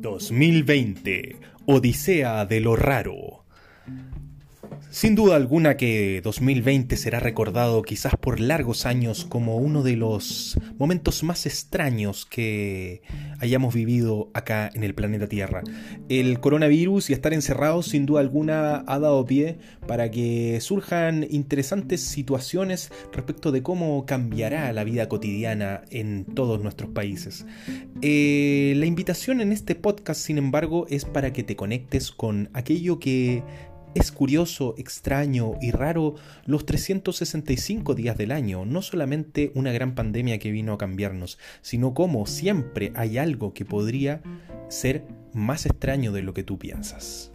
2020, Odisea de lo Raro. Sin duda alguna que 2020 será recordado quizás por largos años como uno de los momentos más extraños que hayamos vivido acá en el planeta Tierra. El coronavirus y estar encerrados sin duda alguna ha dado pie para que surjan interesantes situaciones respecto de cómo cambiará la vida cotidiana en todos nuestros países. Eh, la invitación en este podcast, sin embargo, es para que te conectes con aquello que es curioso, extraño y raro los 365 días del año, no solamente una gran pandemia que vino a cambiarnos, sino como siempre hay algo que podría ser más extraño de lo que tú piensas.